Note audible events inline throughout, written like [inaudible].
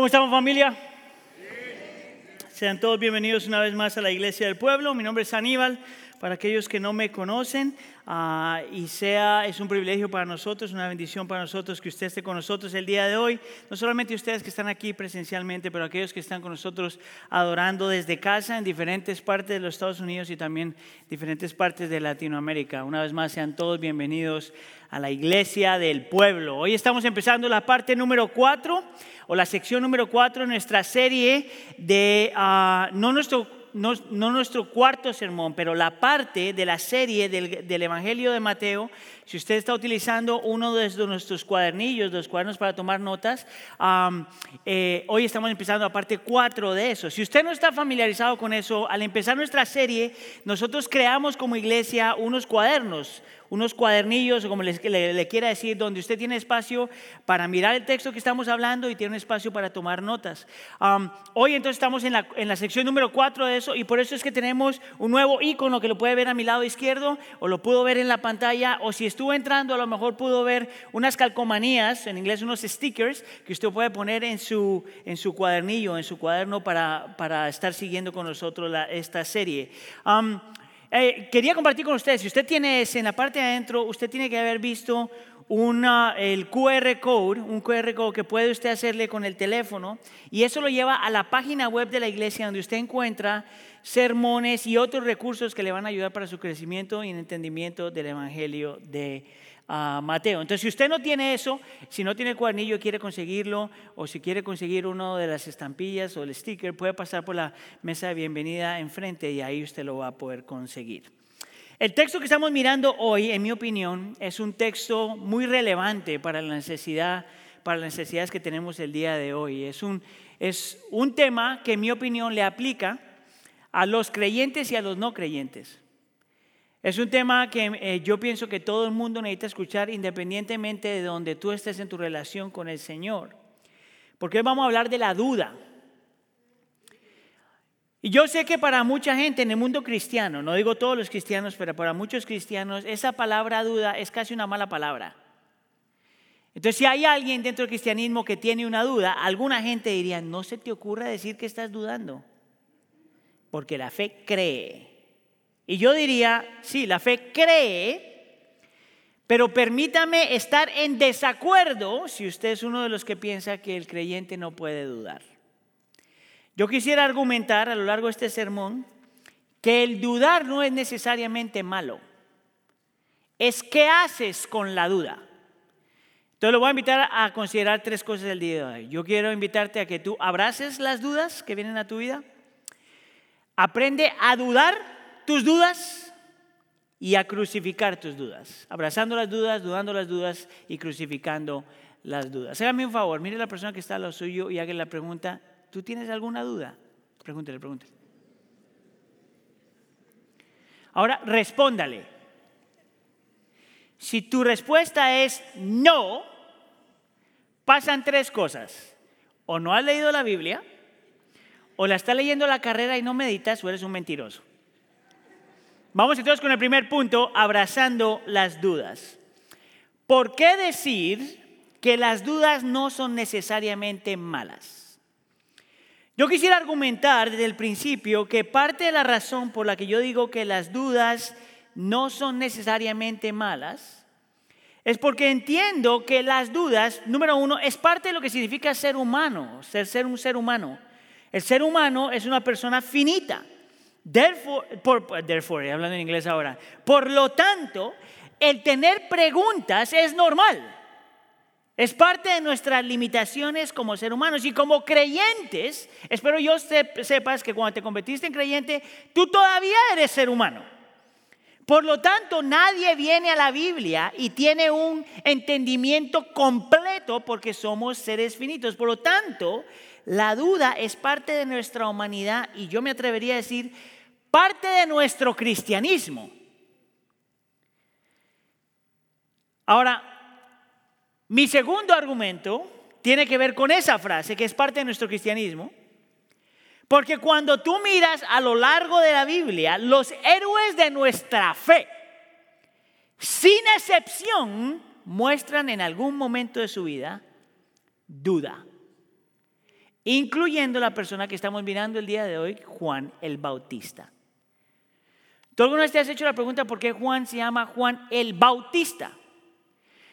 ¿Cómo estamos familia? Sean todos bienvenidos una vez más a la Iglesia del Pueblo. Mi nombre es Aníbal. Para aquellos que no me conocen, ah, y sea, es un privilegio para nosotros, una bendición para nosotros que usted esté con nosotros el día de hoy. No solamente ustedes que están aquí presencialmente, pero aquellos que están con nosotros adorando desde casa en diferentes partes de los Estados Unidos y también diferentes partes de Latinoamérica. Una vez más, sean todos bienvenidos a la Iglesia del Pueblo. Hoy estamos empezando la parte número cuatro o la sección número cuatro de nuestra serie de, ah, no nuestro no, nuestro cuarto sermón, pero la parte de la serie del, Evangelio de Mateo, si usted está utilizando uno de nuestros cuadernillos, los cuadernos para tomar notas, eh, hoy estamos empezando la parte 4 de eso. Si usted no está familiarizado con eso, al empezar nuestra serie, nosotros creamos como iglesia unos cuadernos, unos cuadernillos, como le, le, quiera decir, donde usted tiene espacio para mirar el texto que estamos hablando y tiene un espacio para tomar notas. hoy entonces estamos en la, en la sección número 4 de eso y por eso es que tenemos un nuevo icono que lo puede ver a mi lado izquierdo o lo pudo ver en la pantalla o si estuvo entrando a lo mejor pudo ver unas calcomanías, en inglés unos stickers que usted puede poner en su, en su cuadernillo, en su cuaderno para, para estar siguiendo con nosotros esta serie. Eh, quería compartir con ustedes, si usted tiene ese en la parte de adentro, usted tiene que haber visto una, el QR code, un QR code que puede usted hacerle con el teléfono y eso lo lleva a la página web de la iglesia donde usted encuentra sermones y otros recursos que le van a ayudar para su crecimiento y entendimiento del Evangelio de Mateo. Entonces, si usted no tiene eso, si no tiene el cuadernillo y quiere conseguirlo, o si quiere conseguir uno de las estampillas o el sticker, puede pasar por la mesa de bienvenida enfrente y ahí usted lo va a poder conseguir. El texto que estamos mirando hoy, en mi opinión, es un texto muy relevante para las necesidades que tenemos el día de hoy. Es un, es un tema que, en mi opinión, le aplica a los creyentes y a los no creyentes. Es un tema que eh, yo pienso que todo el mundo necesita escuchar independientemente de donde tú estés en tu relación con el Señor. Porque hoy vamos a hablar de la duda. Y yo sé que para mucha gente en el mundo cristiano, no digo todos los cristianos, pero para muchos cristianos, esa palabra duda es casi una mala palabra. Entonces, si hay alguien dentro del cristianismo que tiene una duda, alguna gente diría, no se te ocurra decir que estás dudando, porque la fe cree. Y yo diría, sí, la fe cree, pero permítame estar en desacuerdo si usted es uno de los que piensa que el creyente no puede dudar. Yo quisiera argumentar a lo largo de este sermón que el dudar no es necesariamente malo. Es qué haces con la duda. Entonces lo voy a invitar a considerar tres cosas del día de hoy. Yo quiero invitarte a que tú abraces las dudas que vienen a tu vida. Aprende a dudar tus dudas y a crucificar tus dudas. Abrazando las dudas, dudando las dudas y crucificando las dudas. Hágame un favor, mire la persona que está a lo suyo y haga la pregunta, ¿tú tienes alguna duda? Pregúntele, pregúntele. Ahora, respóndale. Si tu respuesta es no, pasan tres cosas. O no has leído la Biblia, o la está leyendo la carrera y no meditas, o eres un mentiroso. Vamos entonces con el primer punto, abrazando las dudas. ¿Por qué decir que las dudas no son necesariamente malas? Yo quisiera argumentar desde el principio que parte de la razón por la que yo digo que las dudas no son necesariamente malas es porque entiendo que las dudas, número uno, es parte de lo que significa ser humano, ser, ser un ser humano. El ser humano es una persona finita. Therefore, por, hablando en inglés ahora. Por lo tanto, el tener preguntas es normal. Es parte de nuestras limitaciones como ser humanos y como creyentes. Espero yo sepas que cuando te convertiste en creyente, tú todavía eres ser humano. Por lo tanto, nadie viene a la Biblia y tiene un entendimiento completo porque somos seres finitos. Por lo tanto, la duda es parte de nuestra humanidad y yo me atrevería a decir parte de nuestro cristianismo. Ahora, mi segundo argumento tiene que ver con esa frase que es parte de nuestro cristianismo. Porque cuando tú miras a lo largo de la Biblia, los héroes de nuestra fe, sin excepción, muestran en algún momento de su vida duda. incluyendo la persona que estamos mirando el día de hoy, Juan el Bautista. ¿Tú alguna vez te has hecho la pregunta por qué Juan se llama Juan el Bautista?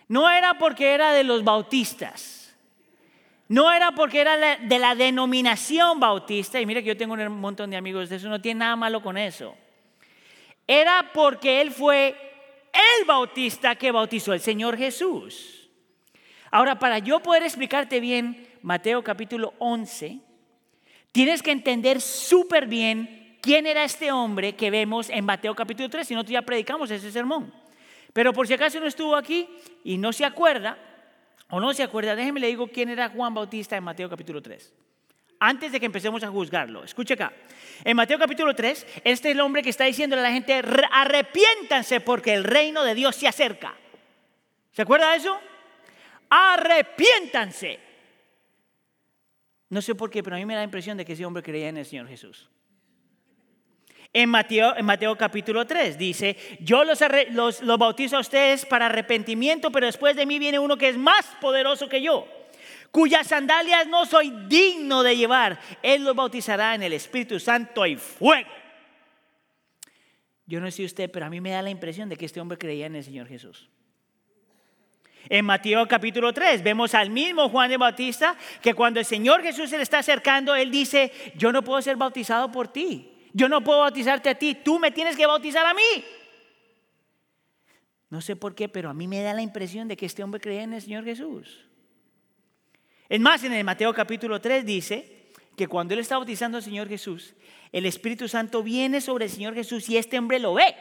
No era porque era de los bautistas. No era porque era de la denominación bautista. Y mira que yo tengo un montón de amigos de eso, no tiene nada malo con eso. Era porque él fue el bautista que bautizó el Señor Jesús. Ahora, para yo poder explicarte bien Mateo capítulo 11, tienes que entender súper bien quién era este hombre que vemos en Mateo capítulo 3, si no, ya predicamos ese sermón. Pero por si acaso no estuvo aquí y no se acuerda, o no se acuerda, déjeme le digo quién era Juan Bautista en Mateo capítulo 3. Antes de que empecemos a juzgarlo, escuche acá. En Mateo capítulo 3, este es el hombre que está diciendo a la gente, arrepiéntanse porque el reino de Dios se acerca. ¿Se acuerda de eso? Arrepiéntanse. No sé por qué, pero a mí me da la impresión de que ese hombre creía en el Señor Jesús. En Mateo, en Mateo capítulo 3 dice, yo los, bautizo a ustedes para arrepentimiento, pero después de mí viene uno que es más poderoso que yo cuyas sandalias no soy digno de llevar. Él los bautizará en el Espíritu Santo y fuego. Yo no sé usted, pero a mí me da la impresión de que este hombre creía en el Señor Jesús. En Mateo capítulo 3 vemos al mismo Juan de Bautista que cuando el Señor Jesús se le está acercando, él dice, yo no puedo ser bautizado por ti, yo no puedo bautizarte a ti, tú me tienes que bautizar a mí. No sé por qué, pero a mí me da la impresión de que este hombre creía en el Señor Jesús. Es más, en el Mateo capítulo 3 dice que cuando él está bautizando al Señor Jesús, el Espíritu Santo viene sobre el Señor Jesús y este hombre lo ve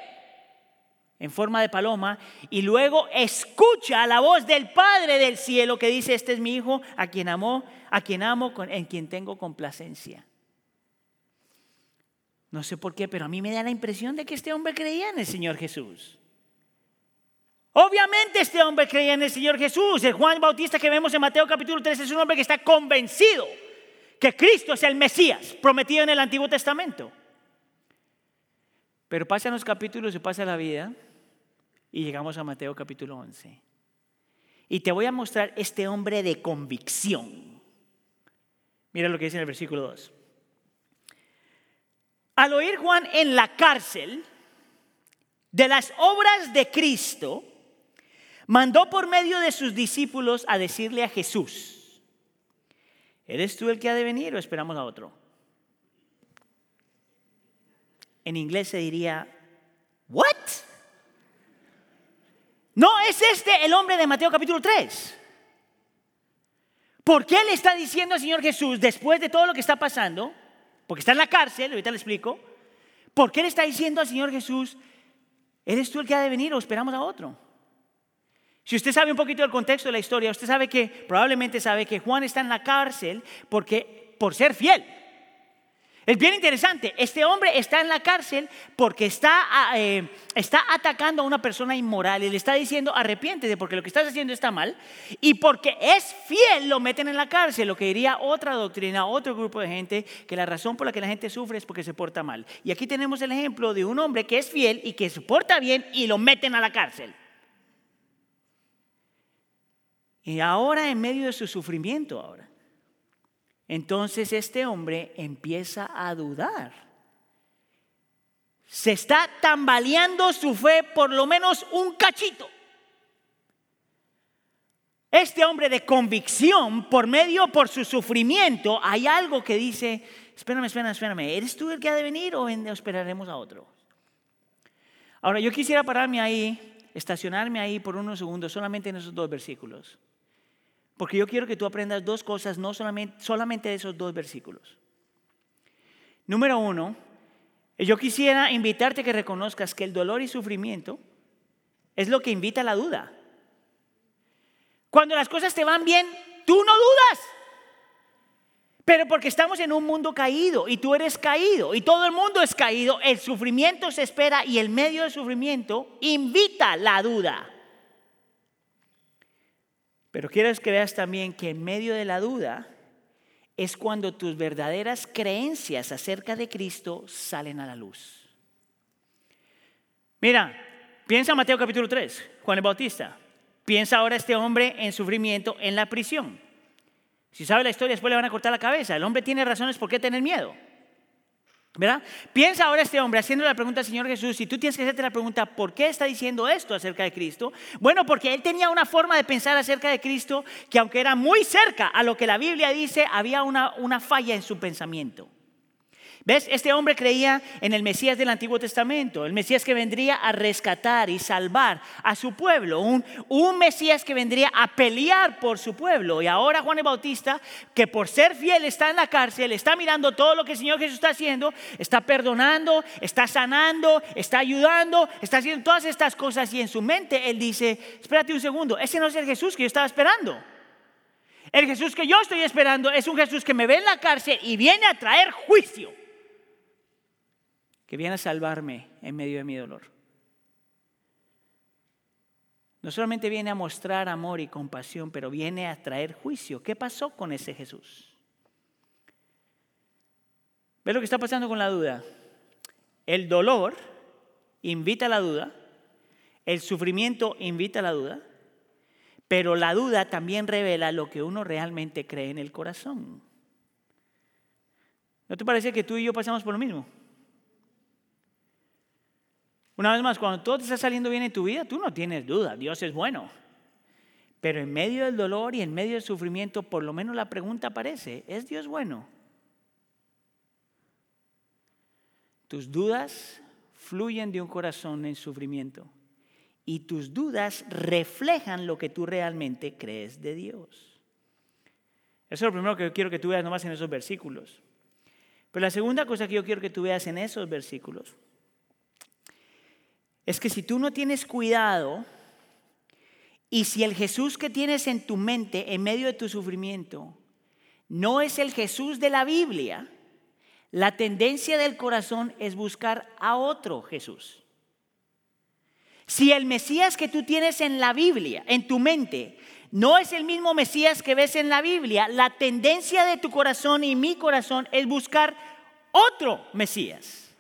en forma de paloma y luego escucha la voz del Padre del cielo que dice, este es mi hijo a quien amo, a quien amo, en quien tengo complacencia. No sé por qué, pero a mí me da la impresión de que este hombre creía en el Señor Jesús. Obviamente este hombre creía en el Señor Jesús. El Juan Bautista que vemos en Mateo capítulo 3 es un hombre que está convencido que Cristo es el Mesías prometido en el Antiguo Testamento. Pero pasan los capítulos y pasa la vida y llegamos a Mateo capítulo 11. Y te voy a mostrar este hombre de convicción. Mira lo que dice en el versículo 2. Al oír Juan en la cárcel de las obras de Cristo, mandó por medio de sus discípulos a decirle a Jesús, ¿eres tú el que ha de venir o esperamos a otro? En inglés se diría, ¿what? No, es este el hombre de Mateo capítulo 3. ¿Por qué le está diciendo al Señor Jesús, después de todo lo que está pasando, porque está en la cárcel, ahorita le explico, ¿por qué le está diciendo al Señor Jesús, ¿eres tú el que ha de venir o esperamos a otro? Si usted sabe un poquito del contexto de la historia, usted sabe que, probablemente sabe que Juan está en la cárcel porque, por ser fiel. Es bien interesante, este hombre está en la cárcel porque está, ah, eh, está atacando a una persona inmoral y le está diciendo arrepiéntete porque lo que estás haciendo está mal y porque es fiel lo meten en la cárcel, lo que diría otra doctrina, otro grupo de gente, que la razón por la que la gente sufre es porque se porta mal. Y aquí tenemos el ejemplo de un hombre que es fiel y que se porta bien y lo meten a la cárcel. Y ahora en medio de su sufrimiento ahora. Entonces este hombre empieza a dudar. Se está tambaleando su fe por lo menos un cachito. Este hombre de convicción, por medio por su sufrimiento, hay algo que dice, espérame, espérame, espérame, ¿eres tú el que ha de venir o esperaremos a otro? Ahora, yo quisiera pararme ahí, estacionarme ahí por unos segundos, solamente en esos dos versículos. Porque yo quiero que tú aprendas dos cosas, no solamente, solamente esos dos versículos. Número uno, yo quisiera invitarte a que reconozcas que el dolor y sufrimiento es lo que invita a la duda. Cuando las cosas te van bien, tú no dudas. Pero porque estamos en un mundo caído y tú eres caído y todo el mundo es caído, el sufrimiento se espera y el medio del sufrimiento invita la duda. Pero quiero que veas también que en medio de la duda es cuando tus verdaderas creencias acerca de Cristo salen a la luz. Mira, piensa Mateo capítulo 3, Juan el Bautista. Piensa ahora este hombre en sufrimiento en la prisión. Si sabe la historia, después le van a cortar la cabeza. El hombre tiene razones por qué tener miedo. ¿Verdad? Piensa ahora este hombre haciendo la pregunta al Señor Jesús, si tú tienes que hacerte la pregunta, ¿por qué está diciendo esto acerca de Cristo? Bueno, porque él tenía una forma de pensar acerca de Cristo que aunque era muy cerca a lo que la Biblia dice, había una, una falla en su pensamiento. ¿Ves? Este hombre creía en el Mesías del Antiguo Testamento, el Mesías que vendría a rescatar y salvar a su pueblo, un, Mesías que vendría a pelear por su pueblo. Y ahora Juan el Bautista, que por ser fiel está en la cárcel, está mirando todo lo que el Señor Jesús está haciendo, está perdonando, está sanando, está ayudando, está haciendo todas estas cosas y en su mente él dice, espérate un segundo, ese no es el Jesús que yo estaba esperando. El Jesús que yo estoy esperando es un Jesús que me ve en la cárcel y viene a traer juicio que viene a salvarme en medio de mi dolor. No solamente viene a mostrar amor y compasión, pero viene a traer juicio. ¿Qué pasó con ese Jesús? ¿Ves lo que está pasando con la duda? El dolor invita a la duda, el sufrimiento invita a la duda, pero la duda también revela lo que uno realmente cree en el corazón. ¿No te parece que tú y yo pasamos por lo mismo? Una vez más, cuando todo te está saliendo bien en tu vida, tú no tienes duda, Dios es bueno. Pero en medio del dolor y en medio del sufrimiento, por lo menos la pregunta aparece, ¿es Dios bueno? Tus dudas fluyen de un corazón en sufrimiento y tus dudas reflejan lo que tú realmente crees de Dios. Eso es lo primero que yo quiero que tú veas nomás en esos versículos. Pero la segunda cosa que yo quiero que tú veas en esos versículos es que si tú no tienes cuidado y si el Jesús que tienes en tu mente en medio de tu sufrimiento no es el Jesús de la Biblia, la tendencia del corazón es buscar a otro Jesús. Si el Mesías que tú tienes en la Biblia, en tu mente, no es el mismo Mesías que ves en la Biblia, la tendencia de tu corazón y mi corazón es buscar otro Mesías.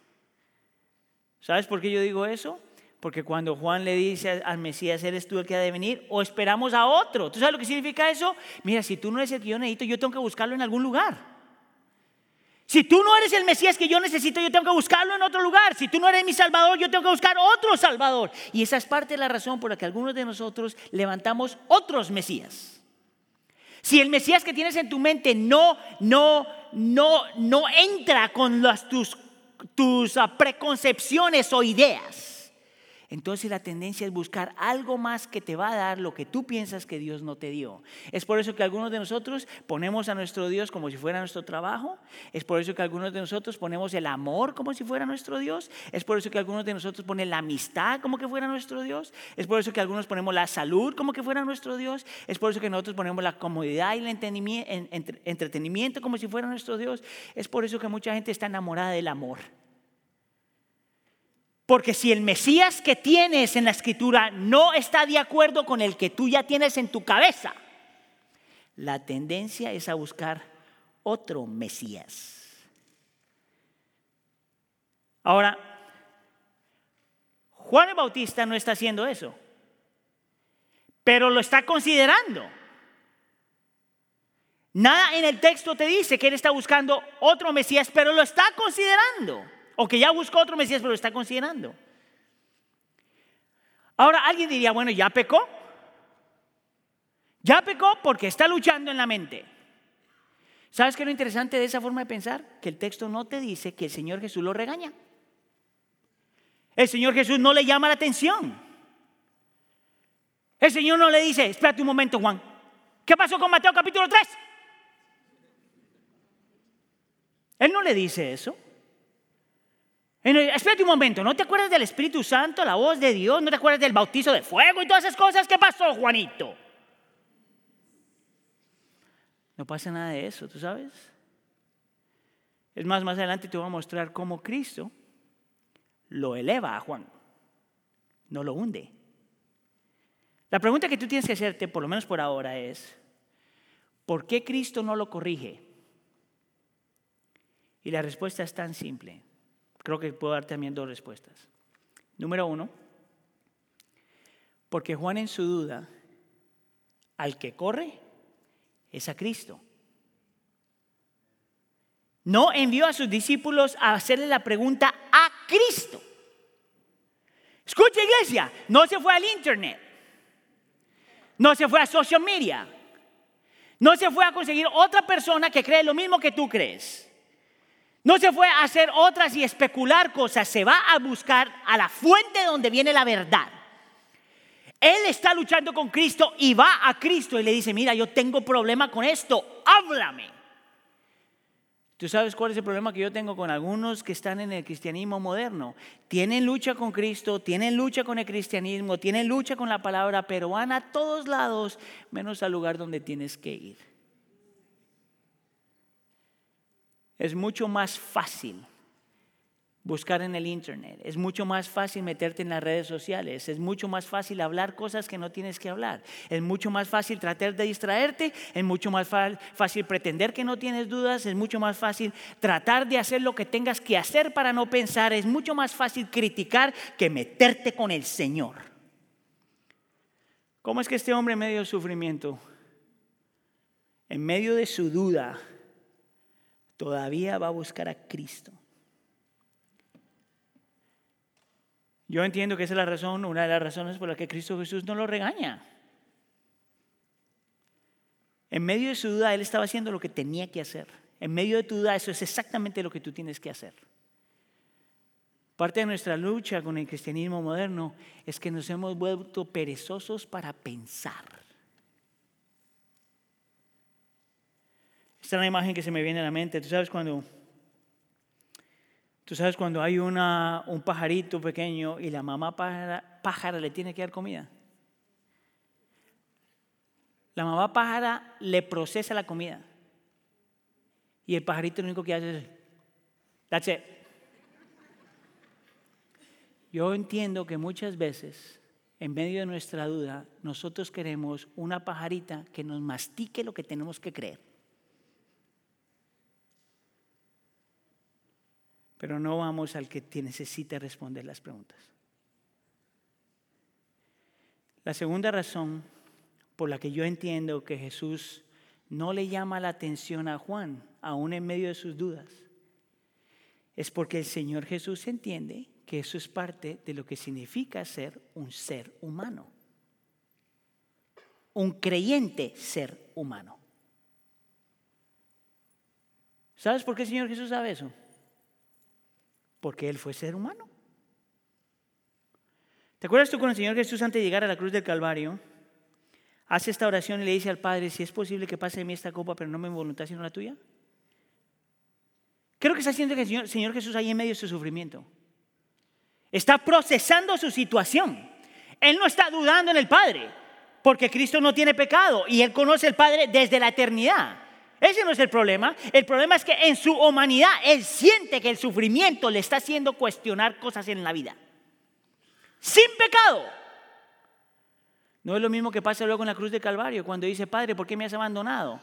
¿Sabes por qué yo digo eso? Porque cuando Juan le dice al Mesías, eres tú el que ha de venir, o esperamos a otro. ¿Tú sabes lo que significa eso? Mira, si tú no eres el que yo necesito, yo tengo que buscarlo en algún lugar. Si tú no eres el Mesías que yo necesito, yo tengo que buscarlo en otro lugar. Si tú no eres mi Salvador, yo tengo que buscar otro Salvador. Y esa es parte de la razón por la que algunos de nosotros levantamos otros Mesías. Si el Mesías que tienes en tu mente no, no, no, no entra con tus, tus ah, preconcepciones o ideas, entonces la tendencia es buscar algo más que te va a dar lo que tú piensas que Dios no te dio. Es por eso que algunos de nosotros ponemos a nuestro Dios como si fuera nuestro trabajo. Es por eso que algunos de nosotros ponemos el amor como si fuera nuestro Dios. Es por eso que algunos de nosotros ponen la amistad como que fuera nuestro Dios. Es por eso que algunos ponemos la salud como que fuera nuestro Dios. Es por eso que nosotros ponemos la comodidad y el entretenimiento como si fuera nuestro Dios. Es por eso que mucha gente está enamorada del amor. Porque si el Mesías que tienes en la escritura no está de acuerdo con el que tú ya tienes en tu cabeza, la tendencia es a buscar otro Mesías. Ahora, Juan el Bautista no está haciendo eso, pero lo está considerando. Nada en el texto te dice que él está buscando otro Mesías, pero lo está considerando. O que ya buscó otro Mesías, pero lo está considerando. Ahora alguien diría, bueno, ya pecó. Ya pecó porque está luchando en la mente. ¿Sabes qué es lo interesante de esa forma de pensar? Que el texto no te dice que el Señor Jesús lo regaña. El Señor Jesús no le llama la atención. El Señor no le dice, espérate un momento, Juan. ¿Qué pasó con Mateo capítulo 3? Él no le dice eso. Espérate un momento, ¿no te acuerdas del Espíritu Santo, la voz de Dios? ¿No te acuerdas del bautizo de fuego y todas esas cosas? ¿Qué pasó, Juanito? No pasa nada de eso, ¿tú sabes? Es más, más adelante te voy a mostrar cómo Cristo lo eleva a Juan, no lo hunde. La pregunta que tú tienes que hacerte, por lo menos por ahora, es, ¿por qué Cristo no lo corrige? Y la respuesta es tan simple. Creo que puedo dar también dos respuestas. Número uno, porque Juan en su duda, al que corre es a Cristo. no envió a sus discípulos a hacerle la pregunta a Cristo. Escucha iglesia, no se fue al internet, no se fue a social media, no se fue a conseguir otra persona que cree lo mismo que tú crees. No se fue a hacer otras y especular cosas, se va a buscar a la fuente donde viene la verdad. Él está luchando con Cristo y va a Cristo y le dice, mira, yo tengo problema con esto, háblame. ¿Tú sabes cuál es el problema que yo tengo con algunos que están en el cristianismo moderno? Tienen lucha con Cristo, tienen lucha con el cristianismo, tienen lucha con la palabra, pero van a todos lados menos al lugar donde tienes que ir. Es mucho más fácil buscar en el Internet. Es mucho más fácil meterte en las redes sociales. Es mucho más fácil hablar cosas que no tienes que hablar. Es mucho más fácil tratar de distraerte. Es mucho más fácil pretender que no tienes dudas. Es mucho más fácil tratar de hacer lo que tengas que hacer para no pensar. Es mucho más fácil criticar que meterte con el Señor. ¿Cómo es que este hombre en medio de sufrimiento, en medio de su duda, todavía va a buscar a Cristo? Yo entiendo que esa es la razón, una de las razones por las que Cristo Jesús no lo regaña. En medio de su duda, Él estaba haciendo lo que tenía que hacer. En medio de tu duda, eso es exactamente lo que tú tienes que hacer. Parte de nuestra lucha con el cristianismo moderno es que nos hemos vuelto perezosos para pensar. Esta es una imagen que se me viene a la mente. Tú sabes cuando Tú sabes cuando hay una, un pajarito pequeño y la mamá pájara, pájara le tiene que dar comida. La mamá pájara le procesa la comida. Y el pajarito lo único que hace es, that's it. Yo entiendo que muchas veces, en medio de nuestra duda, nosotros queremos una pajarita que nos mastique lo que tenemos que creer. Pero no vamos al que necesita responder las preguntas. La segunda razón por la que yo entiendo que Jesús no le llama la atención a Juan, aún en medio de sus dudas, es porque el Señor Jesús entiende que eso es parte de lo que significa ser un ser humano, un creyente ser humano. ¿Sabes por qué el Señor Jesús sabe eso? Porque Él fue ser humano. ¿Te acuerdas tú con el Señor Jesús antes de llegar a la cruz del Calvario? Hace esta oración y le dice al Padre, si es posible que pase de mí esta copa, pero no mi voluntad sino la tuya. Creo que está haciendo que el Señor, Señor Jesús ahí en medio de su sufrimiento. Está procesando su situación. Él no está dudando en el Padre, porque Cristo no tiene pecado y Él conoce al Padre desde la eternidad. Ese no es el problema. El problema es que en su humanidad él siente que el sufrimiento le está haciendo cuestionar cosas en la vida. Sin pecado. No es lo mismo que pasa luego en la cruz de Calvario, cuando dice, Padre, ¿por qué me has abandonado?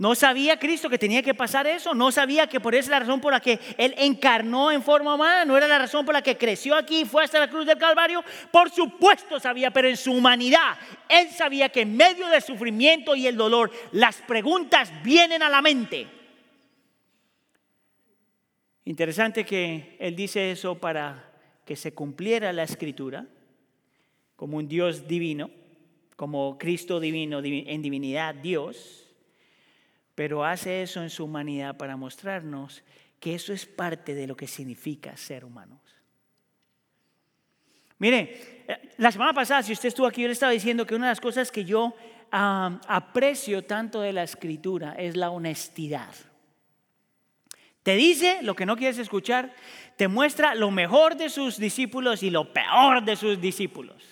¿No sabía Cristo que tenía que pasar eso? ¿No sabía que por esa es la razón por la que Él encarnó en forma humana? ¿No era la razón por la que creció aquí y fue hasta la cruz del Calvario? Por supuesto sabía, pero en su humanidad Él sabía que en medio del sufrimiento y el dolor las preguntas vienen a la mente. Interesante que Él dice eso para que se cumpliera la escritura como un Dios divino, como Cristo divino, en divinidad Dios pero hace eso en su humanidad para mostrarnos que eso es parte de lo que significa ser humanos. Mire, eh, la semana pasada, si usted estuvo aquí, yo le estaba diciendo que una de las cosas que yo aprecio tanto de la escritura es la honestidad. Te dice lo que no quieres escuchar, te muestra lo mejor de sus discípulos y lo peor de sus discípulos.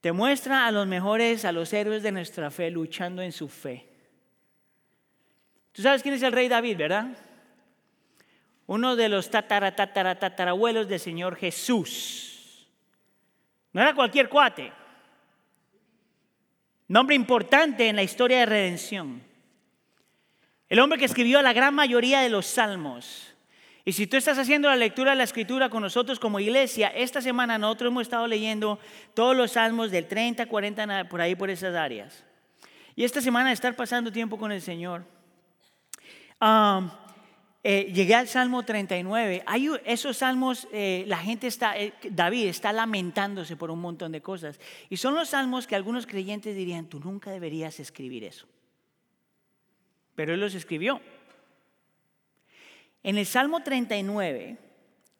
Te muestra a los mejores, a los héroes de nuestra fe luchando en su fe. Tú sabes quién es el rey David, ¿verdad? Uno de los tatara, del Señor Jesús. No era cualquier cuate. Nombre importante en la historia de redención. El hombre que escribió la gran mayoría de los salmos. Y si tú estás haciendo la lectura de la escritura con nosotros como iglesia, esta semana nosotros hemos estado leyendo todos los salmos del 30, 40, por ahí, por esas áreas. Y esta semana estar pasando tiempo con el Señor Um, eh, llegué al Salmo 39. Hay esos salmos, eh, la gente está, eh, David está lamentándose por un montón de cosas. Y son los salmos que algunos creyentes dirían, tú nunca deberías escribir eso. Pero él los escribió. En el Salmo 39,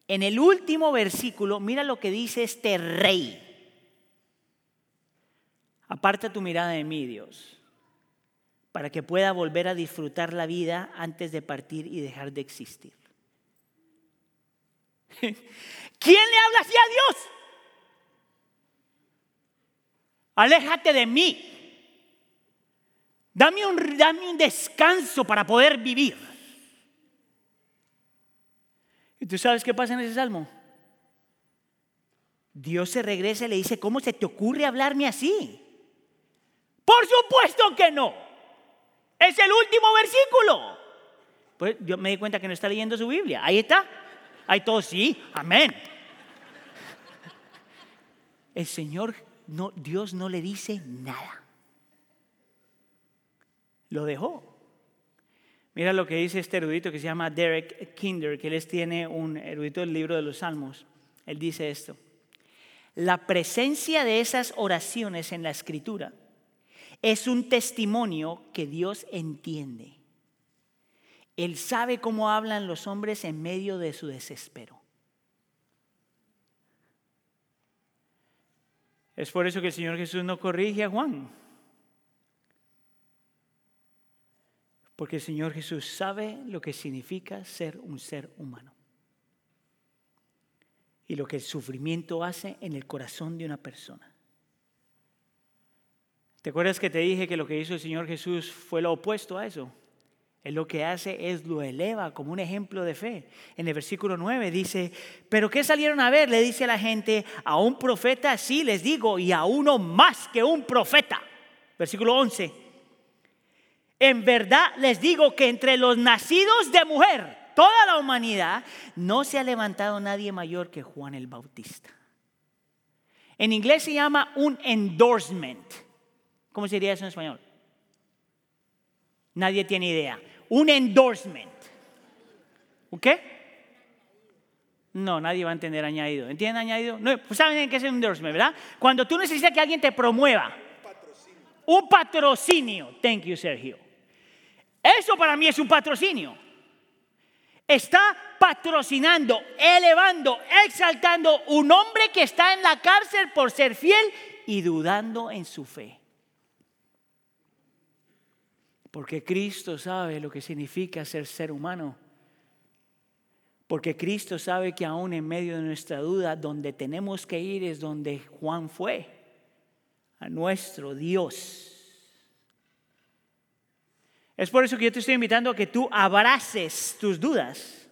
en el último versículo, mira lo que dice este rey. Aparta tu mirada de mí, Dios para que pueda volver a disfrutar la vida antes de partir y dejar de existir. [laughs] ¿Quién le habla así a Dios? Aléjate de mí. Dame un, dame un descanso para poder vivir. ¿Y tú sabes qué pasa en ese salmo? Dios se regresa y le dice, ¿cómo se te ocurre hablarme así? Por supuesto que no. Es el último versículo. Pues yo me di cuenta que no está leyendo su Biblia. Ahí está. Ahí todo sí. Amén. El Señor, Dios no le dice nada. Lo dejó. Mira lo que dice este erudito que se llama Derek Kinder, que él tiene un erudito del libro de los Salmos. Él dice esto. La presencia de esas oraciones en la escritura es un testimonio que Dios entiende. Él sabe cómo hablan los hombres en medio de su desespero. Es por eso que el Señor Jesús no corrige a Juan. Porque el Señor Jesús sabe lo que significa ser un ser humano. Y lo que el sufrimiento hace en el corazón de una persona. ¿Te acuerdas que te dije que lo que hizo el Señor Jesús fue lo opuesto a eso? Él lo que hace es lo eleva como un ejemplo de fe. En el versículo 9 dice, pero ¿qué salieron a ver? Le dice a la gente, a un profeta sí les digo, y a uno más que un profeta. Versículo 11. En verdad les digo que entre los nacidos de mujer, toda la humanidad, no se ha levantado nadie mayor que Juan el Bautista. En inglés se llama un endorsement ¿Cómo se diría eso en español? Nadie tiene idea. Un endorsement. ¿Ok? No, nadie va a entender añadido. ¿Entienden añadido? No, pues saben qué es un endorsement, ¿verdad? Cuando tú necesitas que alguien te promueva. Un patrocinio. Thank you, Sergio. Eso para mí es un patrocinio. Está patrocinando, elevando, exaltando un hombre que está en la cárcel por ser fiel y dudando en su fe. Porque Cristo sabe lo que significa ser ser humano. Porque Cristo sabe que aún en medio de nuestra duda, donde tenemos que ir es donde Juan fue, a nuestro Dios. Es por eso que yo te estoy invitando a que tú abraces tus dudas.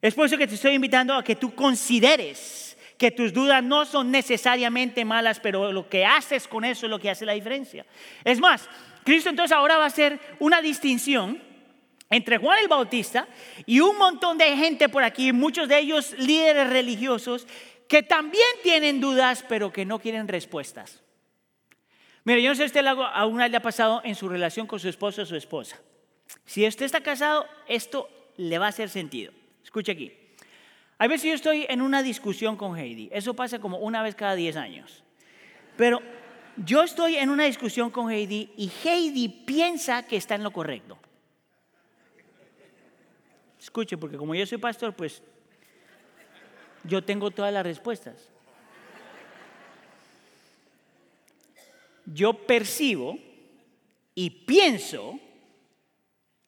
Es por eso que te estoy invitando a que tú consideres que tus dudas no son necesariamente malas, pero lo que haces con eso es lo que hace la diferencia. Es más, Cristo entonces ahora va a hacer una distinción entre Juan el Bautista y un montón de gente por aquí, muchos de ellos líderes religiosos, que también tienen dudas, pero que no quieren respuestas. Mire, yo no sé si usted aún le ha pasado en su relación con su esposo o su esposa. Si usted está casado, esto le va a hacer sentido. Escuche aquí. A veces yo estoy en una discusión con Heidi. Eso pasa como una vez cada 10 años. Pero yo estoy en una discusión con Heidi y Heidi piensa que está en lo correcto. Escuche, porque como yo soy pastor, pues yo tengo todas las respuestas. Yo percibo y pienso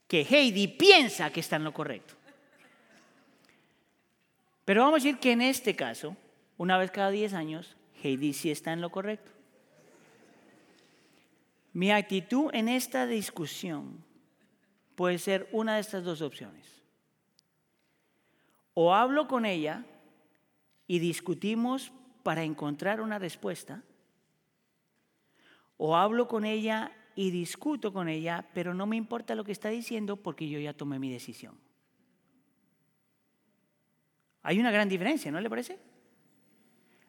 que Heidi piensa que está en lo correcto. Pero vamos a decir que en este caso, una vez cada 10 años, Heidi sí está en lo correcto. Mi actitud en esta discusión puede ser una de estas dos opciones. O hablo con ella y discutimos para encontrar una respuesta, o hablo con ella y discuto con ella, pero no me importa lo que está diciendo porque yo ya tomé mi decisión. Hay una gran diferencia, ¿no le parece?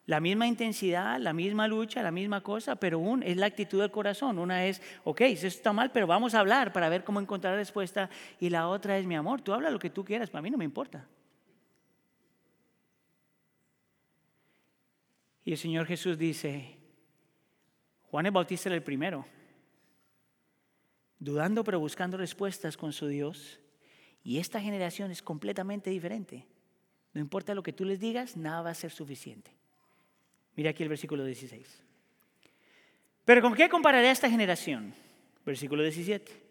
La misma intensidad, la misma lucha, la misma cosa, pero un, es la actitud del corazón. Una es, ok, eso está mal, pero vamos a hablar para ver cómo encontrar respuesta. Y la otra es, mi amor, tú habla lo que tú quieras, para mí no me importa. Y el Señor Jesús dice, Juan el Bautista era el primero, dudando pero buscando respuestas con su Dios. Y esta generación es completamente diferente. No importa lo que tú les digas, nada va a ser suficiente. Mira aquí el versículo 16. Pero ¿con qué compararé a esta generación? Versículo 17.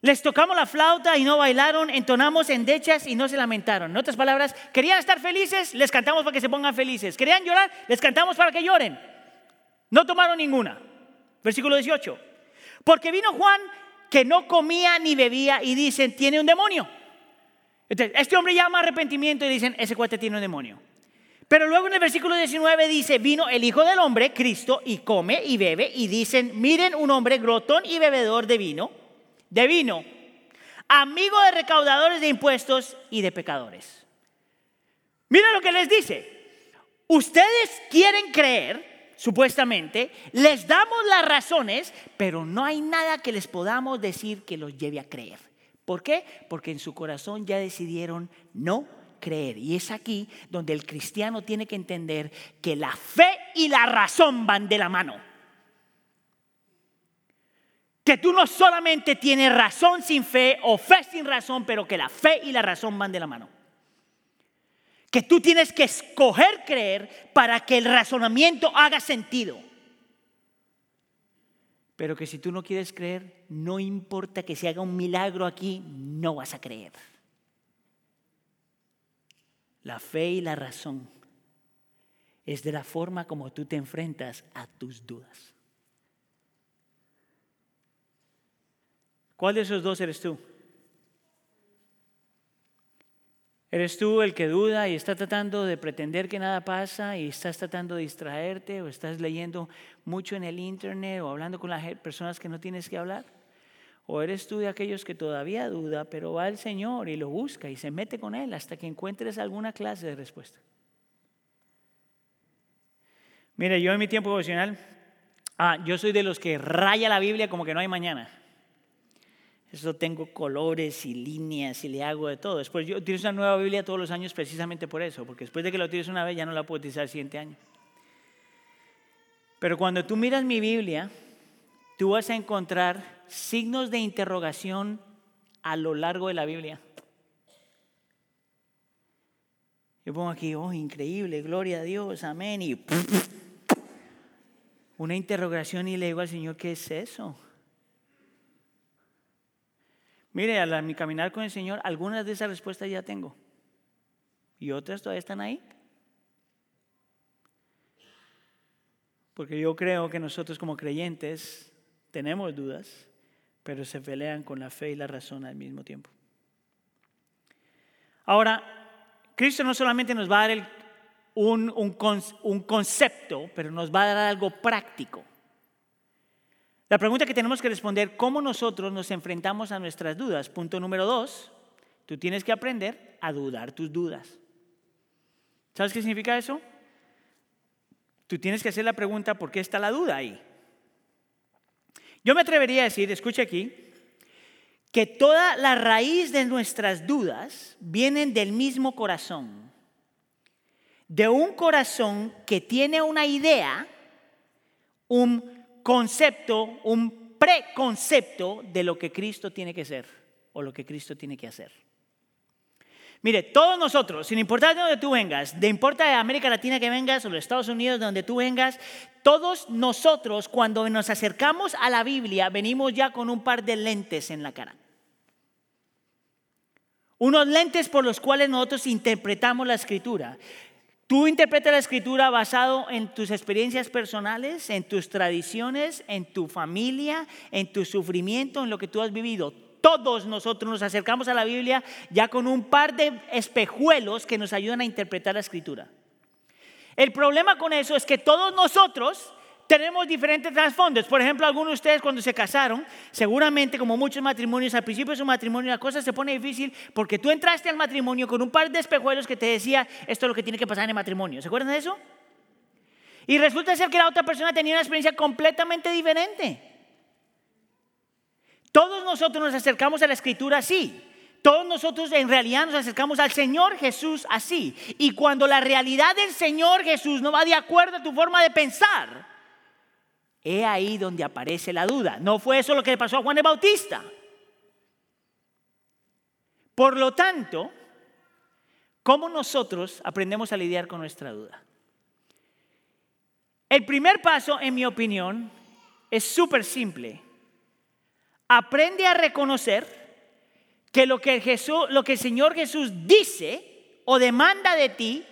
Les tocamos la flauta y no bailaron, entonamos endechas y no se lamentaron. En otras palabras, querían estar felices, les cantamos para que se pongan felices. Querían llorar, les cantamos para que lloren. No tomaron ninguna. Versículo 18. Porque vino Juan que no comía ni bebía y dicen, tiene un demonio. Este hombre llama arrepentimiento y dicen, ese cuate tiene un demonio. Pero luego en el versículo 19 dice, vino el Hijo del Hombre, Cristo, y come y bebe, y dicen, miren un hombre grotón y bebedor de vino, de vino, amigo de recaudadores de impuestos y de pecadores. Miren lo que les dice, ustedes quieren creer, supuestamente, les damos las razones, pero no hay nada que les podamos decir que los lleve a creer. ¿Por qué? Porque en su corazón ya decidieron no creer. Y es aquí donde el cristiano tiene que entender que la fe y la razón van de la mano. Que tú no solamente tienes razón sin fe o fe sin razón, pero que la fe y la razón van de la mano. Que tú tienes que escoger creer para que el razonamiento haga sentido. Pero que si tú no quieres creer, no importa que se haga un milagro aquí, no vas a creer. La fe y la razón es de la forma como tú te enfrentas a tus dudas. ¿Cuál de esos dos eres tú? ¿Eres tú el que duda y está tratando de pretender que nada pasa y estás tratando de distraerte o estás leyendo mucho en el internet o hablando con las personas que no tienes que hablar? ¿O eres tú de aquellos que todavía duda, pero va al Señor y lo busca y se mete con Él hasta que encuentres alguna clase de respuesta? Mire, yo en mi tiempo devocional, ah, yo soy de los que raya la Biblia como que no hay mañana. Eso tengo colores y líneas y le hago de todo. Después yo utilizo una nueva Biblia todos los años precisamente por eso, porque después de que la utilizo una vez ya no la puedo utilizar el siguiente año. Pero cuando tú miras mi Biblia, tú vas a encontrar signos de interrogación a lo largo de la Biblia. Yo pongo aquí, oh, increíble, gloria a Dios, amén. Y [laughs] una interrogación y le digo al Señor, ¿qué es eso? Mire, a mi caminar con el Señor, algunas de esas respuestas ya tengo. Y otras todavía están ahí. Porque yo creo que nosotros como creyentes tenemos dudas, pero se pelean con la fe y la razón al mismo tiempo. Ahora, Cristo no solamente nos va a dar un, un concepto, pero nos va a dar algo práctico. La pregunta que tenemos que responder, ¿cómo nosotros nos enfrentamos a nuestras dudas? Punto número dos, tú tienes que aprender a dudar tus dudas. ¿Sabes qué significa eso? Tú tienes que hacer la pregunta, ¿por qué está la duda ahí? Yo me atrevería a decir, escuche aquí, que toda la raíz de nuestras dudas vienen del mismo corazón. De un corazón que tiene una idea, un concepto, un preconcepto de lo que Cristo tiene que ser o lo que Cristo tiene que hacer. Mire, todos nosotros, sin importar de dónde tú vengas, de importa de América Latina que vengas o de Estados Unidos, de donde tú vengas, todos nosotros cuando nos acercamos a la Biblia venimos ya con un par de lentes en la cara. Unos lentes por los cuales nosotros interpretamos la escritura. Tú interpretas la escritura basado en tus experiencias personales, en tus tradiciones, en tu familia, en tu sufrimiento, en lo que tú has vivido todos nosotros nos acercamos a la Biblia ya con un par de espejuelos que nos ayudan a interpretar la escritura. El problema con eso es que todos nosotros tenemos diferentes trasfondos. Por ejemplo, algunos de ustedes cuando se casaron, seguramente como muchos matrimonios, al principio de su matrimonio la cosa se pone difícil porque tú entraste al matrimonio con un par de espejuelos que te decía, esto es lo que tiene que pasar en el matrimonio. ¿Se acuerdan de eso? Y resulta ser que la otra persona tenía una experiencia completamente diferente. Todos nosotros nos acercamos a la escritura así. Todos nosotros en realidad nos acercamos al Señor Jesús así. Y cuando la realidad del Señor Jesús no va de acuerdo a tu forma de pensar, he ahí donde aparece la duda. No fue eso lo que le pasó a Juan el Bautista. Por lo tanto, ¿cómo nosotros aprendemos a lidiar con nuestra duda? El primer paso, en mi opinión, es súper simple. Aprende a reconocer que lo que, lo que el Señor Jesús dice o demanda de ti,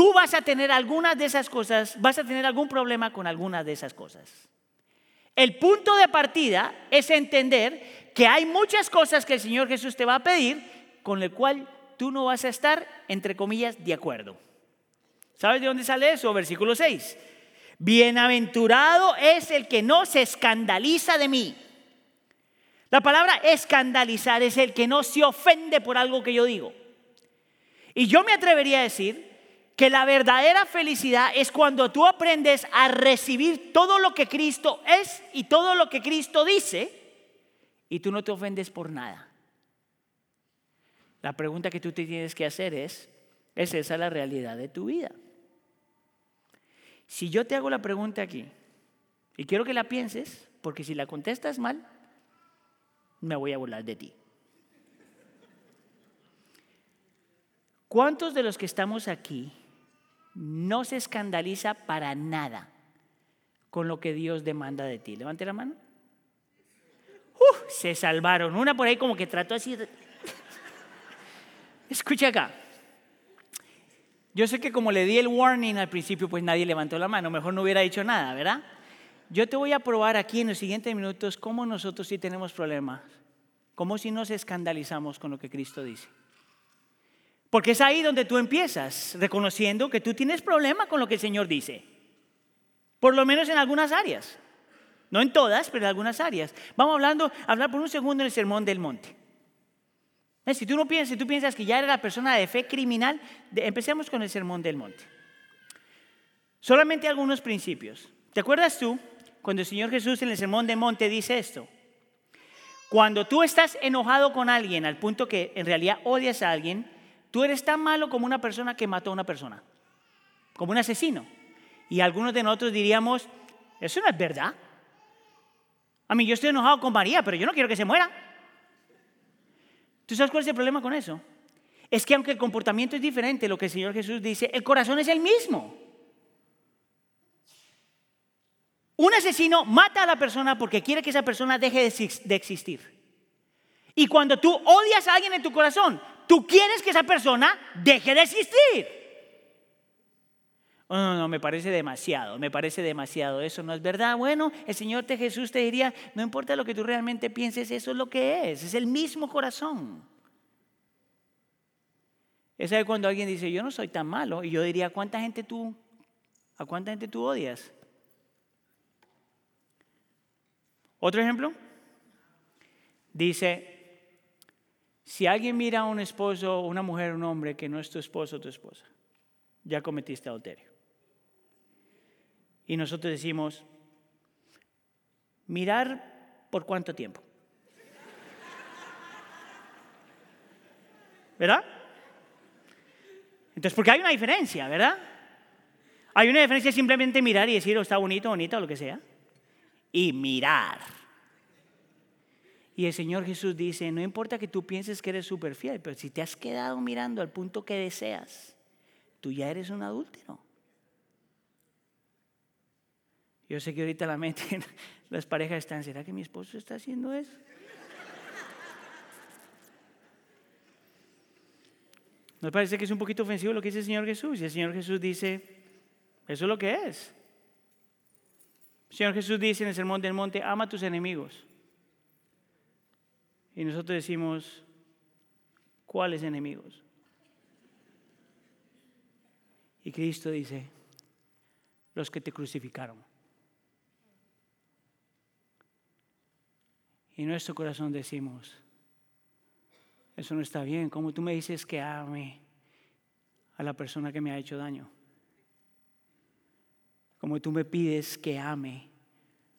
tú vas a tener algunas de esas cosas, vas a tener algún problema con algunas de esas cosas. El punto de partida es entender que hay muchas cosas que el Señor Jesús te va a pedir con el cual tú no vas a estar, entre comillas, de acuerdo. ¿Sabes de dónde sale eso? Versículo 6. Bienaventurado es el que no se escandaliza de mí. La palabra escandalizar es el que no se ofende por algo que yo digo. Y yo me atrevería a decir que la verdadera felicidad es cuando tú aprendes a recibir todo lo que Cristo es y todo lo que Cristo dice y tú no te ofendes por nada. La pregunta que tú te tienes que hacer es, ¿es esa la realidad de tu vida? Si yo te hago la pregunta aquí, y quiero que la pienses, porque si la contestas mal, me voy a burlar de ti. ¿Cuántos de los que estamos aquí no se escandaliza para nada con lo que Dios demanda de ti? Levante la mano. se salvaron. Una por ahí como que trató así. Escucha acá. Yo sé que como le di el warning al principio, pues nadie levantó la mano, mejor no hubiera dicho nada, ¿verdad? Yo te voy a probar aquí en los siguientes minutos cómo nosotros sí tenemos problemas, cómo si nos escandalizamos con lo que Cristo dice. Porque es ahí donde tú empiezas, reconociendo que tú tienes problema con lo que el Señor dice, por lo menos en algunas áreas, no en todas, pero en algunas áreas. Vamos hablando, hablar por un segundo en el sermón del monte. Eh, si tú no piensas, tú piensas que ya eres la persona de fe criminal, empecemos con el sermón del monte. Solamente algunos principios. ¿Te acuerdas tú cuando el Señor Jesús en el sermón del monte dice esto? Cuando tú estás enojado con alguien al punto que en realidad odias a alguien, tú eres tan malo como una persona que mató a una persona, como un asesino. Y algunos de nosotros diríamos, eso no es verdad. A mí yo estoy enojado con María, pero yo no quiero que se muera. ¿Tú sabes cuál es el problema con eso? Es que aunque el comportamiento es diferente, lo que el Señor Jesús dice, el corazón es el mismo. Un asesino mata a la persona porque quiere que esa persona deje de existir. Y cuando tú odias a alguien en tu corazón, tú quieres que esa persona deje de existir. Oh, no, no, me parece demasiado, me parece demasiado. Eso no es verdad. Bueno, el Señor te Jesús te diría, no importa lo que tú realmente pienses, eso es lo que es, es el mismo corazón. Es ahí cuando alguien dice, yo no soy tan malo, y yo diría, ¿cuánta gente tú, a cuánta gente tú odias? Otro ejemplo, dice, si alguien mira a un esposo, una mujer, un hombre que no es tu esposo o tu esposa, ya cometiste adulterio. Y nosotros decimos, mirar por cuánto tiempo. ¿Verdad? Entonces, porque hay una diferencia, ¿verdad? Hay una diferencia simplemente mirar y decir, oh, está bonito, bonita, o lo que sea. Y mirar. Y el Señor Jesús dice, no importa que tú pienses que eres súper fiel, pero si te has quedado mirando al punto que deseas, tú ya eres un adúltero. Yo sé que ahorita la mente, [laughs] las parejas están, ¿será que mi esposo está haciendo eso? ¿No parece que es un poquito ofensivo lo que dice el Señor Jesús? Y el Señor Jesús dice, eso es lo que es. El Señor Jesús dice en el Sermón del Monte, ama a tus enemigos. Y nosotros decimos, ¿cuáles enemigos? Y Cristo dice, los que te crucificaron. Y nuestro corazón decimos, eso no está bien. ¿Cómo tú me dices que ame a la persona que me ha hecho daño? como tú me pides que ame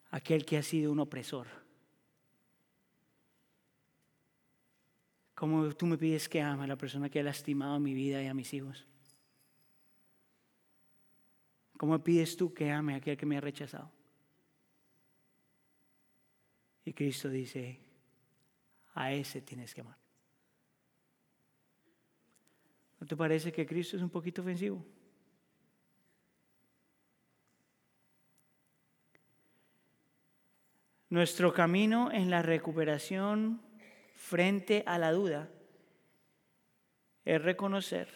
a aquel que ha sido un opresor. Como tú me pides que ame a la persona que ha lastimado mi vida y a mis hijos. ¿Cómo pides tú que ame a aquel que me ha rechazado? Y Cristo dice, a ese tienes que amar. ¿No te parece que Cristo es un poquito ofensivo? Nuestro camino en la recuperación frente a la duda es reconocer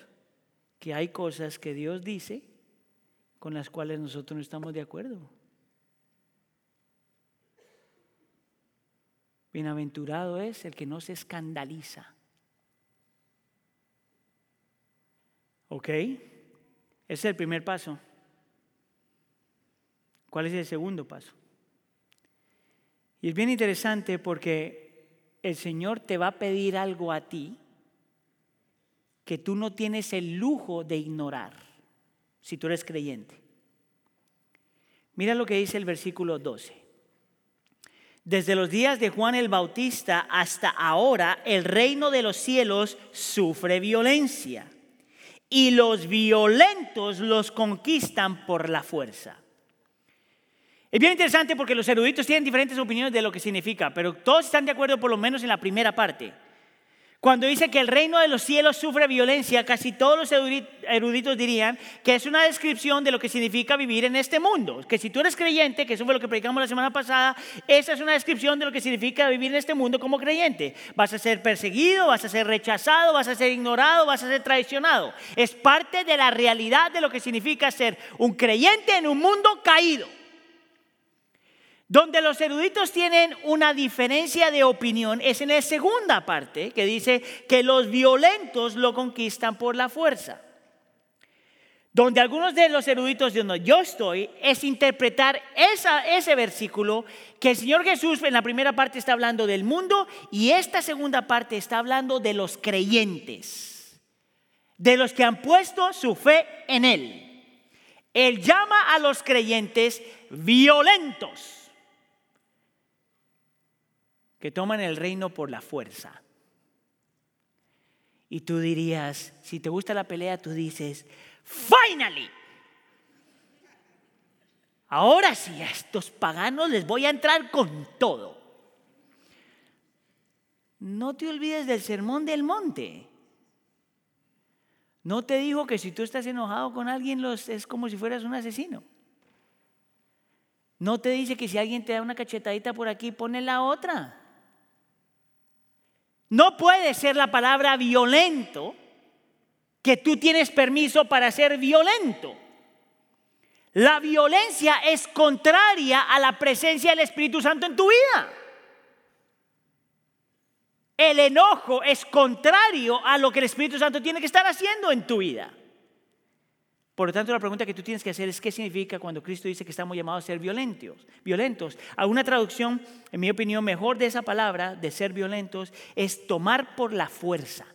que hay cosas que Dios dice con las cuales nosotros no estamos de acuerdo. Bienaventurado es el que no se escandaliza ¿Ok? Ese es el primer paso. ¿Cuál es el segundo paso? Y es bien interesante porque el Señor te va a pedir algo a ti que tú no tienes el lujo de ignorar si tú eres creyente. Mira lo que dice el versículo 12. Desde los días de Juan el Bautista hasta ahora, el reino de los cielos sufre violencia y los violentos los conquistan por la fuerza. Es bien interesante porque los eruditos tienen diferentes opiniones de lo que significa, pero todos están de acuerdo por lo menos en la primera parte. Cuando dice que el reino de los cielos sufre violencia, casi todos los eruditos dirían que es una descripción de lo que significa vivir en este mundo. Que si tú eres creyente, que eso fue lo que predicamos la semana pasada, esa es una descripción de lo que significa vivir en este mundo como creyente. Vas a ser perseguido, vas a ser rechazado, vas a ser ignorado, vas a ser traicionado. Es parte de la realidad de lo que significa ser un creyente en un mundo caído. Donde los eruditos tienen una diferencia de opinión es en la segunda parte, que dice que los violentos lo conquistan por la fuerza. Donde algunos de los eruditos de donde yo estoy es interpretar ese versículo que el Señor Jesús en la primera parte está hablando del mundo y esta segunda parte está hablando de los creyentes, de los que han puesto su fe en Él. Él llama a los creyentes violentos que toman el reino por la fuerza. Y tú dirías, si te gusta la pelea, tú dices, finally. Ahora sí, a estos paganos les voy a entrar con todo. No te olvides del sermón del monte. No te dijo que si tú estás enojado con alguien es como si fueras un asesino. No te dice que si alguien te da una cachetadita por aquí, pone la otra. No puede ser la palabra violento que tú tienes permiso para ser violento. La violencia es contraria a la presencia del Espíritu Santo en tu vida. El enojo es contrario a lo que el Espíritu Santo tiene que estar haciendo en tu vida. Por lo tanto, la pregunta que tú tienes que hacer es qué significa cuando Cristo dice que estamos llamados a ser violentos. Violentos. Alguna traducción, en mi opinión, mejor de esa palabra, de ser violentos, es tomar por la fuerza.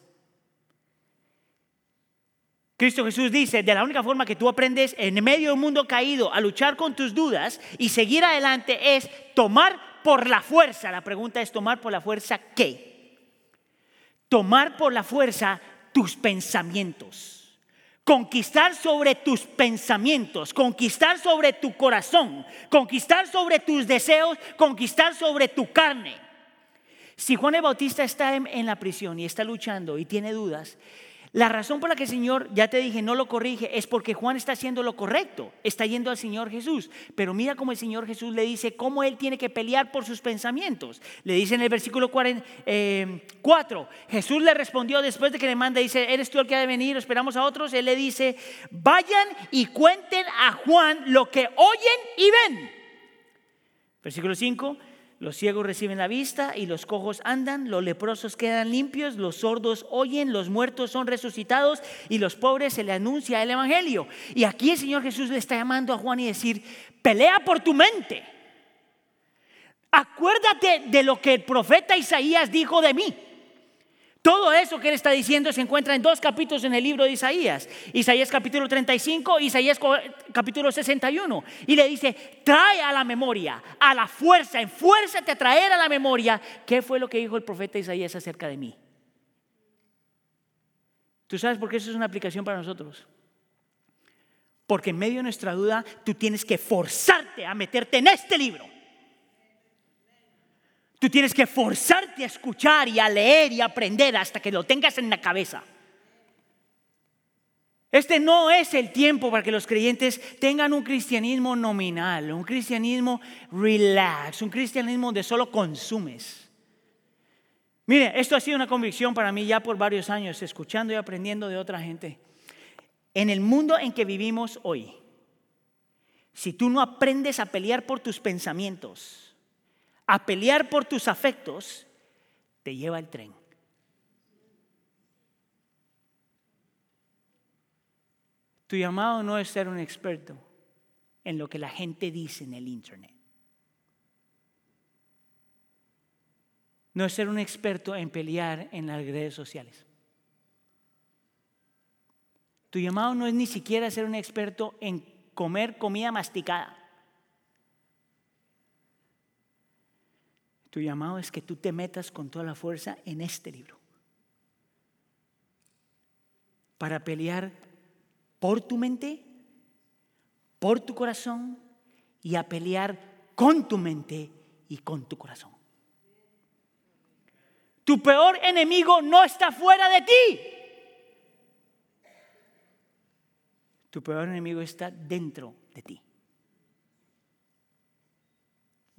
Cristo Jesús dice, de la única forma que tú aprendes en medio de un mundo caído a luchar con tus dudas y seguir adelante es tomar por la fuerza. La pregunta es, ¿tomar por la fuerza qué? Tomar por la fuerza tus pensamientos conquistar sobre tus pensamientos, conquistar sobre tu corazón, conquistar sobre tus deseos, conquistar sobre tu carne. Si Juan el Bautista está en, la prisión y está luchando y tiene dudas, la razón por la que el Señor, ya te dije, no lo corrige es porque Juan está haciendo lo correcto, está yendo al Señor Jesús. Pero mira cómo el Señor Jesús le dice cómo él tiene que pelear por sus pensamientos. Le dice en el versículo 4, eh, Jesús le respondió después de que le manda, dice, ¿eres tú el que ha de venir? Esperamos a otros. Él le dice, vayan y cuenten a Juan lo que oyen y ven. Versículo 5. Los ciegos reciben la vista y los cojos andan, los leprosos quedan limpios, los sordos oyen, los muertos son resucitados y los pobres se le anuncia el Evangelio. Y aquí el Señor Jesús le está llamando a Juan y decir, pelea por tu mente. Acuérdate de lo que el profeta Isaías dijo de mí. Todo eso que él está diciendo se encuentra en dos capítulos en el libro de Isaías. Isaías capítulo 35, Isaías capítulo 61. Y le dice, trae a la memoria, a la fuerza, enfuérzate a traer a la memoria qué fue lo que dijo el profeta Isaías acerca de mí. ¿Tú sabes por qué eso es una aplicación para nosotros? Porque en medio de nuestra duda tú tienes que forzarte a meterte en este libro. Tú tienes que forzarte a escuchar y a leer y a aprender hasta que lo tengas en la cabeza. Este no es el tiempo para que los creyentes tengan un cristianismo nominal, un cristianismo relax, un cristianismo de solo consumes. Mire, esto ha sido una convicción para mí ya por varios años, escuchando y aprendiendo de otra gente. En el mundo en que vivimos hoy, si tú no aprendes a pelear por tus pensamientos, a pelear por tus afectos, te lleva el tren. Tu llamado no es ser un experto en lo que la gente dice en el Internet. No es ser un experto en pelear en las redes sociales. Tu llamado no es ni siquiera ser un experto en comer comida masticada. Tu llamado es que tú te metas con toda la fuerza en este libro. Para pelear por tu mente, por tu corazón y a pelear con tu mente y con tu corazón. Tu peor enemigo no está fuera de ti. Tu peor enemigo está dentro de ti.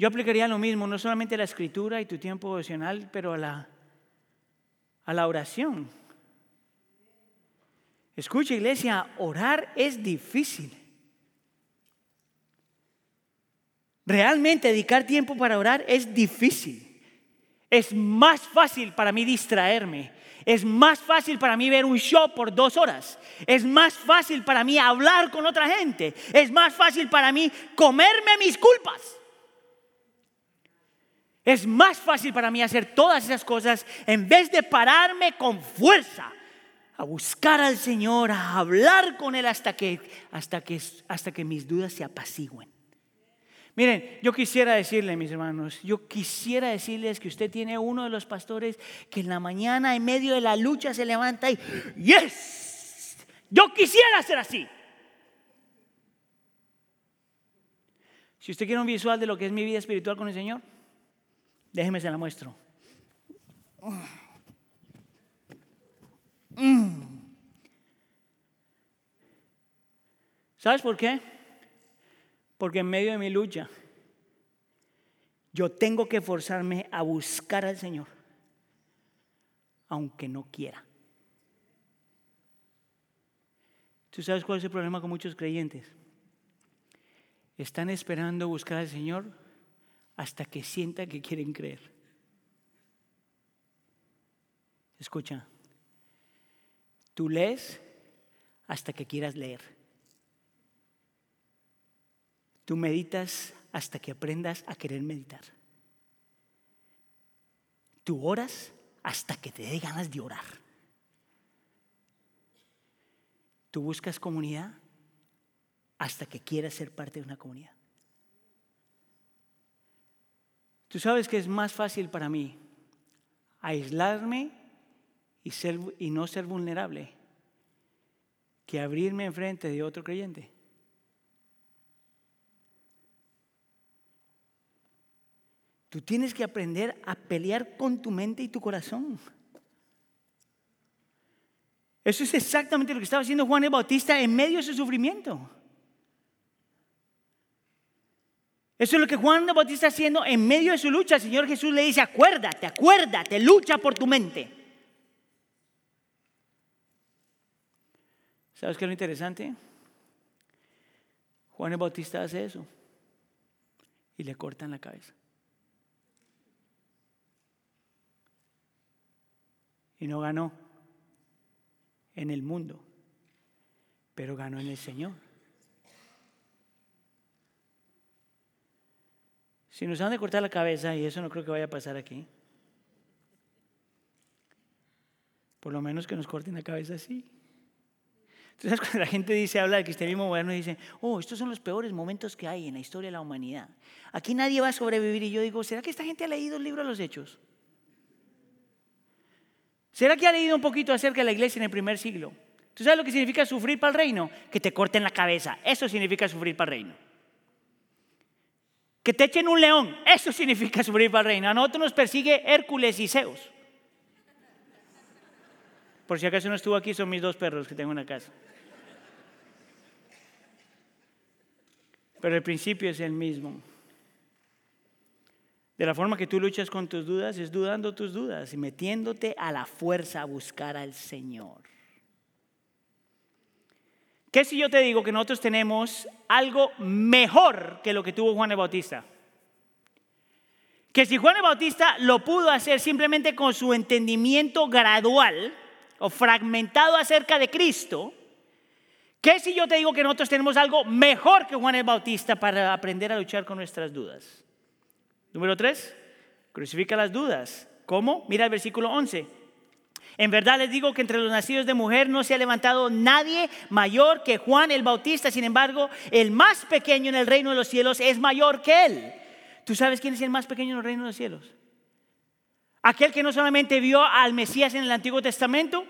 Yo aplicaría lo mismo, no solamente a la escritura y tu tiempo devocional, pero a la, a la oración. Escucha iglesia, orar es difícil. Realmente dedicar tiempo para orar es difícil. Es más fácil para mí distraerme. Es más fácil para mí ver un show por dos horas. Es más fácil para mí hablar con otra gente. Es más fácil para mí comerme mis culpas. Es más fácil para mí hacer todas esas cosas en vez de pararme con fuerza a buscar al Señor, a hablar con Él hasta que, hasta que, hasta que mis dudas se apacigüen. Miren, yo quisiera decirle, mis hermanos, yo quisiera decirles que usted tiene uno de los pastores que en la mañana, en medio de la lucha, se levanta y, yes, yo quisiera ser así. Si usted quiere un visual de lo que es mi vida espiritual con el Señor, Déjeme se la muestro. ¿Sabes por qué? Porque en medio de mi lucha, yo tengo que forzarme a buscar al Señor, aunque no quiera. ¿Tú sabes cuál es el problema con muchos creyentes? Están esperando buscar al Señor hasta que sientan que quieren creer. Escucha, tú lees hasta que quieras leer. Tú meditas hasta que aprendas a querer meditar. Tú oras hasta que te dé ganas de orar. Tú buscas comunidad hasta que quieras ser parte de una comunidad. Tú sabes que es más fácil para mí aislarme y, ser, y no ser vulnerable que abrirme enfrente de otro creyente. Tú tienes que aprender a pelear con tu mente y tu corazón. Eso es exactamente lo que estaba haciendo Juan el Bautista en medio de su sufrimiento. Eso es lo que Juan Bautista haciendo en medio de su lucha. El Señor Jesús le dice, acuérdate, acuérdate, lucha por tu mente. ¿Sabes qué es lo interesante? Juan el Bautista hace eso y le cortan la cabeza. Y no ganó en el mundo, pero ganó en el Señor. Si nos han de cortar la cabeza, y eso no creo que vaya a pasar aquí, Por lo menos que nos corten la cabeza así. Entonces, cuando la gente dice, habla del cristianismo moderno, dice, oh, estos son los peores momentos que hay en la historia de la humanidad. Aquí nadie va a sobrevivir. Y yo digo, ¿será que esta gente ha leído el libro de los Hechos? ¿Será que ha leído un poquito acerca de la iglesia en el primer siglo? ¿Tú sabes lo que significa sufrir para el reino? Que te corten la cabeza. Eso significa sufrir para el reino. Que te echen un león. Eso significa sufrir para el reino. A nosotros nos persigue Hércules y Zeus. Por si acaso no estuvo aquí, son mis dos perros que tengo en la casa. Pero el principio es el mismo. De la forma que tú luchas con tus dudas es dudando tus dudas y metiéndote a la fuerza a buscar al Señor. ¿Qué si yo te digo que nosotros tenemos algo mejor que lo que tuvo Juan el Bautista? Que si Juan el Bautista lo pudo hacer simplemente con su entendimiento gradual o fragmentado acerca de Cristo, ¿Qué si yo te digo que nosotros tenemos algo mejor que Juan el Bautista para aprender a luchar con nuestras dudas? Número tres, crucifica las dudas. ¿Cómo? Mira el versículo 11. En verdad les digo que entre los nacidos de mujer no se ha levantado nadie mayor que Juan el Bautista. Sin embargo, el más pequeño en el reino de los cielos es mayor que él. ¿Tú sabes quién es el más pequeño en el reino de los cielos? Aquel que no solamente vio al Mesías en el Antiguo Testamento,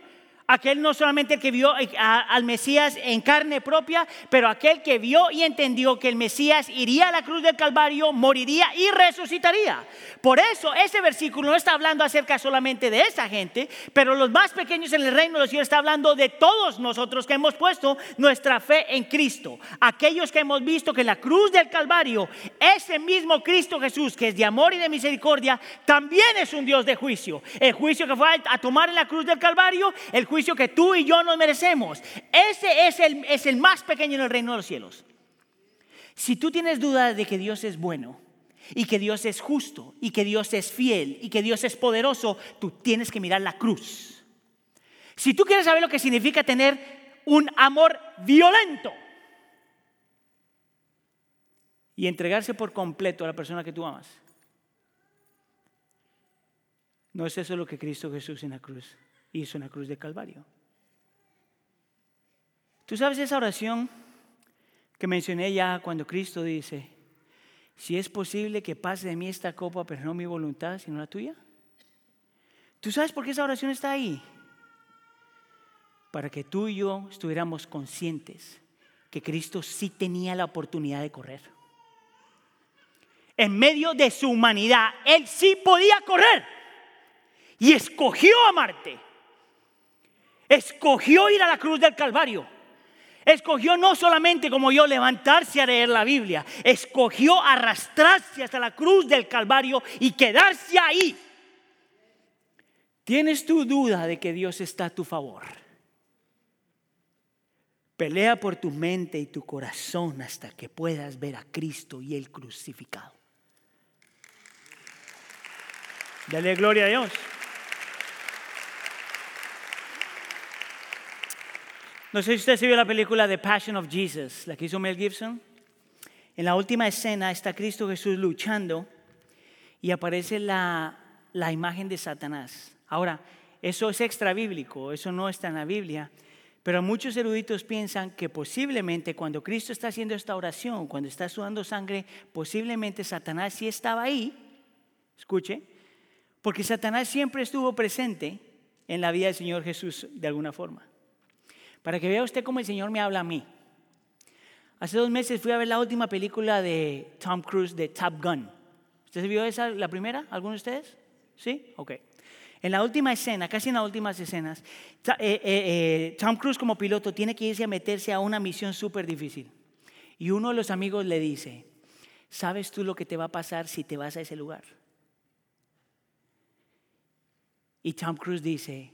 aquel no solamente que vio eh, al Mesías en carne propia, pero aquel que vio y entendió que el Mesías iría a la cruz del Calvario, moriría y resucitaría. Por eso ese versículo no está hablando acerca solamente de esa gente, pero los más pequeños en el reino de los está hablando de todos nosotros que hemos puesto nuestra fe en Cristo. Aquellos que hemos visto que la cruz del Calvario, ese mismo Cristo Jesús, que es de amor y de misericordia, también es un Dios de juicio. El juicio que fue a tomar en la cruz del Calvario, el juicio que tú y yo nos merecemos. Ese es el, es el más pequeño en el reino de los cielos. Si tú tienes duda de que Dios es bueno y que Dios es justo y que Dios es fiel y que Dios es poderoso, tú tienes que mirar la cruz. Si tú quieres saber lo que significa tener un amor violento y entregarse por completo a la persona que tú amas, no es eso lo que Cristo Jesús en la cruz hizo en la cruz de Calvario. ¿Tú sabes esa oración que mencioné ya cuando Cristo dice, si es posible que pase de mí esta copa, pero no mi voluntad, sino la tuya? ¿Tú sabes por qué esa oración está ahí? Para que tú y yo estuviéramos conscientes que Cristo sí tenía la oportunidad de correr. En medio de su humanidad, Él sí podía correr. Y escogió amarte escogió ir a la cruz del Calvario. Escogió no solamente como yo levantarse a leer la Biblia, escogió arrastrarse hasta la cruz del Calvario y quedarse ahí. ¿Tienes tu duda de que Dios está a tu favor? Pelea por tu mente y tu corazón hasta que puedas ver a Cristo y el crucificado. Dale gloria a Dios. No sé si usted vio la película The Passion of Jesus, la que hizo Mel Gibson. En la última escena está Cristo Jesús luchando y aparece la, la imagen de Satanás. Ahora, eso es extra bíblico, eso no está en la Biblia, pero muchos eruditos piensan que posiblemente cuando Cristo está haciendo esta oración, cuando está sudando sangre, posiblemente Satanás sí estaba ahí, escuche, porque Satanás siempre estuvo presente en la vida del Señor Jesús de alguna forma. Para que vea usted cómo el Señor me habla a mí. Hace dos meses fui a ver la última película de Tom Cruise de Top Gun. ¿Usted vio esa, la primera? ¿Alguno de ustedes? ¿Sí? Ok. En la última escena, casi en las últimas escenas, eh, eh, eh, Tom Cruise como piloto tiene que irse a meterse a una misión súper difícil. Y uno de los amigos le dice, ¿sabes tú lo que te va a pasar si te vas a ese lugar? Y Tom Cruise dice,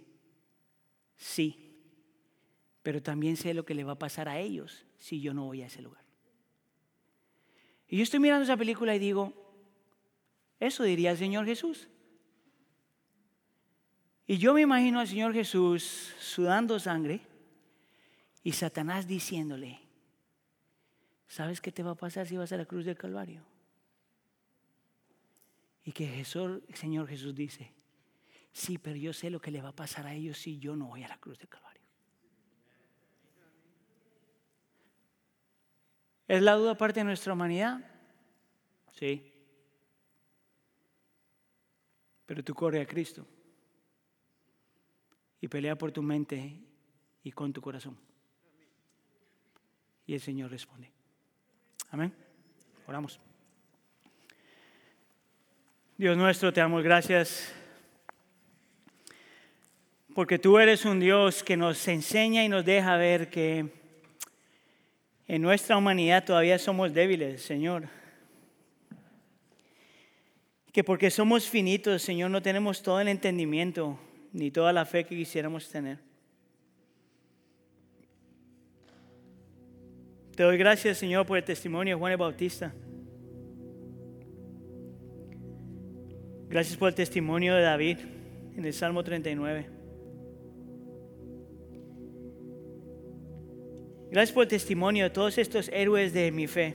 sí pero también sé lo que le va a pasar a ellos si yo no voy a ese lugar. Y yo estoy mirando esa película y digo, eso diría el Señor Jesús. Y yo me imagino al Señor Jesús sudando sangre y Satanás diciéndole, ¿sabes qué te va a pasar si vas a la cruz del Calvario? Y que Jesús, el Señor Jesús dice, Sí, pero yo sé lo que le va a pasar a ellos si yo no voy a la cruz de Calvario. ¿Es la duda parte de nuestra humanidad? Sí. Pero tú corre a Cristo y pelea por tu mente y con tu corazón. Y el Señor responde. Amén. Oramos. Dios nuestro, te damos gracias porque tú eres un Dios que nos enseña y nos deja ver que en nuestra humanidad todavía somos débiles, Señor. Que porque somos finitos, Señor, no tenemos todo el entendimiento ni toda la fe que quisiéramos tener. Te doy gracias, Señor, por el testimonio de Juan el Bautista. Gracias por el testimonio de David en el Salmo 39. Gracias por el testimonio de todos estos héroes de mi fe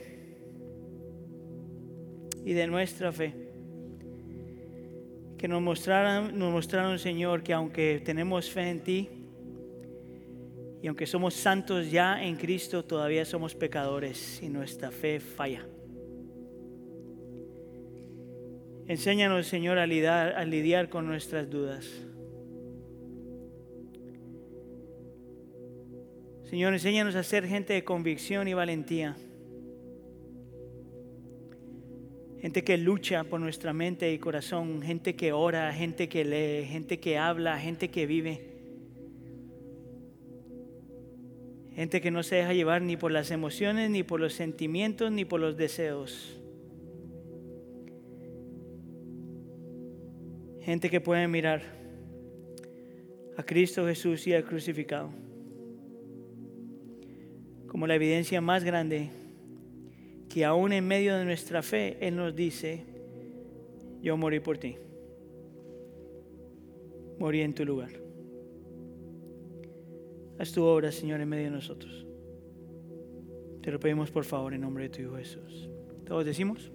y de nuestra fe. Que nos mostraron, nos mostraron, Señor, que aunque tenemos fe en ti y aunque somos santos ya en Cristo, todavía somos pecadores y nuestra fe falla. Enséñanos, Señor, a a lidiar con nuestras dudas. Señor, enséñanos a ser gente de convicción y valentía. Gente que lucha por nuestra mente y corazón, gente que ora, gente que lee, gente que habla, gente que vive. Gente que no se deja llevar ni por las emociones, ni por los sentimientos, ni por los deseos. Gente que puede mirar a Cristo Jesús y al crucificado como la evidencia más grande que aún en medio de nuestra fe Él nos dice, yo morí por ti, morí en tu lugar. Haz tu obra, Señor, en medio de nosotros. Te lo pedimos por favor en nombre de tu Hijo Jesús. ¿Todos decimos?